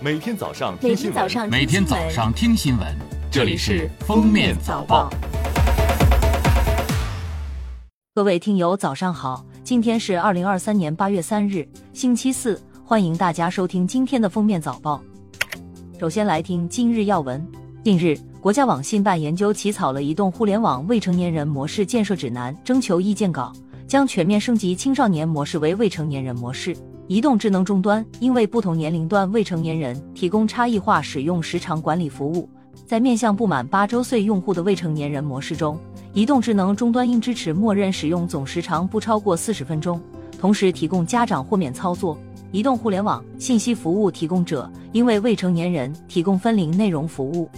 每天早上每听新闻，天早上每天早上听新闻，这里是《封面早报》。各位听友，早上好！今天是二零二三年八月三日，星期四，欢迎大家收听今天的封面早报。首先来听今日要闻。近日，国家网信办研究起草了移动互联网未成年人模式建设指南征求意见稿，将全面升级青少年模式为未成年人模式。移动智能终端应为不同年龄段未成年人提供差异化使用时长管理服务。在面向不满八周岁用户的未成年人模式中，移动智能终端应支持默认使用总时长不超过四十分钟，同时提供家长豁免操作。移动互联网信息服务提供者应为未成年人提供分龄内容服务。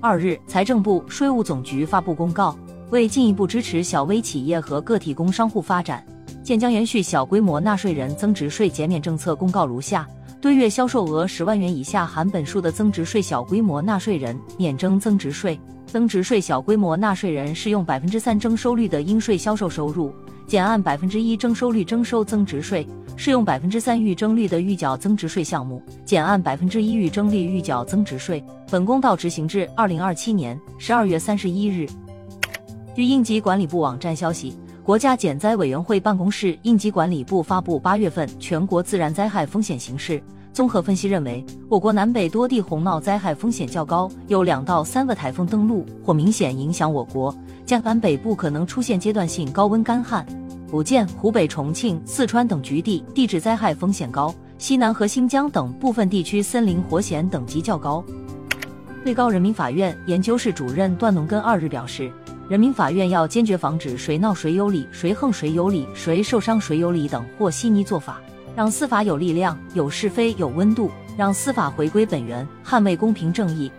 二日，财政部、税务总局发布公告，为进一步支持小微企业和个体工商户发展，现将延续小规模纳税人增值税减免政策。公告如下：对月销售额十万元以下含本数的增值税小规模纳税人免征增值税。增值税小规模纳税人适用百分之三征收率的应税销售收入，减按百分之一征收率征收增值税；适用百分之三预征率的预缴增值税项目，减按百分之一预征率预缴增值税。本公告执行至二零二七年十二月三十一日。据应急管理部网站消息，国家减灾委员会办公室、应急管理部发布八月份全国自然灾害风险形势。综合分析认为，我国南北多地洪涝灾害风险较高，有两到三个台风登陆或明显影响我国。江南北部可能出现阶段性高温干旱，福建、湖北、重庆、四川等局地地质灾害风险高，西南和新疆等部分地区森林火险等级较高。最高人民法院研究室主任段龙根二日表示，人民法院要坚决防止谁闹谁有理、谁横谁有理、谁受伤谁有理等和稀泥做法。让司法有力量、有是非、有温度，让司法回归本源，捍卫公平正义。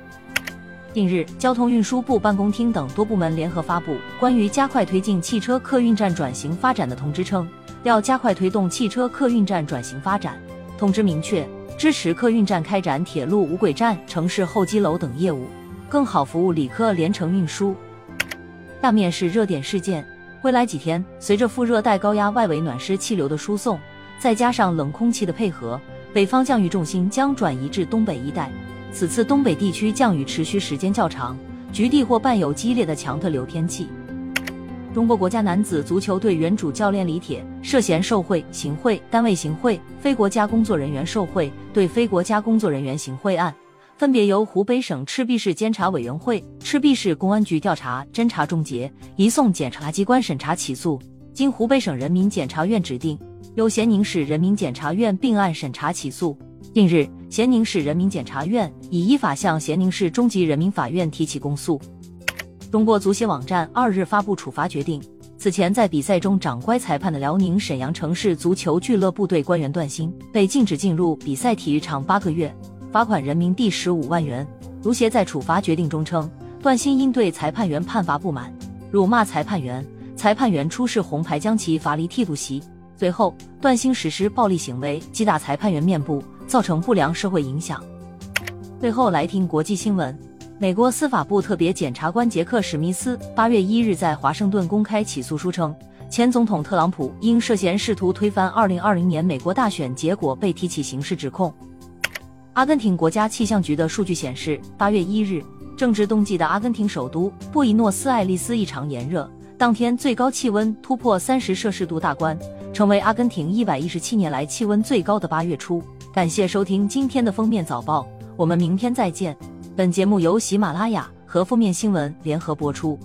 近日，交通运输部办公厅等多部门联合发布关于加快推进汽车客运站转型发展的通知，称要加快推动汽车客运站转型发展。通知明确，支持客运站开展铁路无轨站、城市候机楼等业务，更好服务旅客连程运输。下面是热点事件。未来几天，随着副热带高压外围暖湿气流的输送。再加上冷空气的配合，北方降雨重心将转移至东北一带。此次东北地区降雨持续时间较长，局地或伴有激烈的强特流天气。中国国家男子足球队原主教练李铁涉嫌受贿、行贿、单位行贿、非国家工作人员受贿、对非国家工作人员行贿案，分别由湖北省赤壁市监察委员会、赤壁市公安局调查侦查终结，移送检察机关审查起诉，经湖北省人民检察院指定。由咸宁市人民检察院并案审查起诉。近日，咸宁市人民检察院已依法向咸宁市中级人民法院提起公诉。中国足协网站二日发布处罚决定，此前在比赛中长乖裁判的辽宁沈阳城市足球俱乐部队官员段鑫被禁止进入比赛体育场八个月，罚款人民币十五万元。足协在处罚决定中称，段鑫因对裁判员判罚不满，辱骂裁判员，裁判员出示红牌将其罚离替补席。随后，段鑫实施暴力行为，击打裁判员面部，造成不良社会影响。最后来听国际新闻：美国司法部特别检察官杰克·史密斯八月一日在华盛顿公开起诉书称，前总统特朗普因涉嫌试图推翻二零二零年美国大选结果被提起刑事指控。阿根廷国家气象局的数据显示，八月一日正值冬季的阿根廷首都布宜诺斯艾利斯异常炎热，当天最高气温突破三十摄氏度大关。成为阿根廷一百一十七年来气温最高的八月初。感谢收听今天的封面早报，我们明天再见。本节目由喜马拉雅和封面新闻联合播出。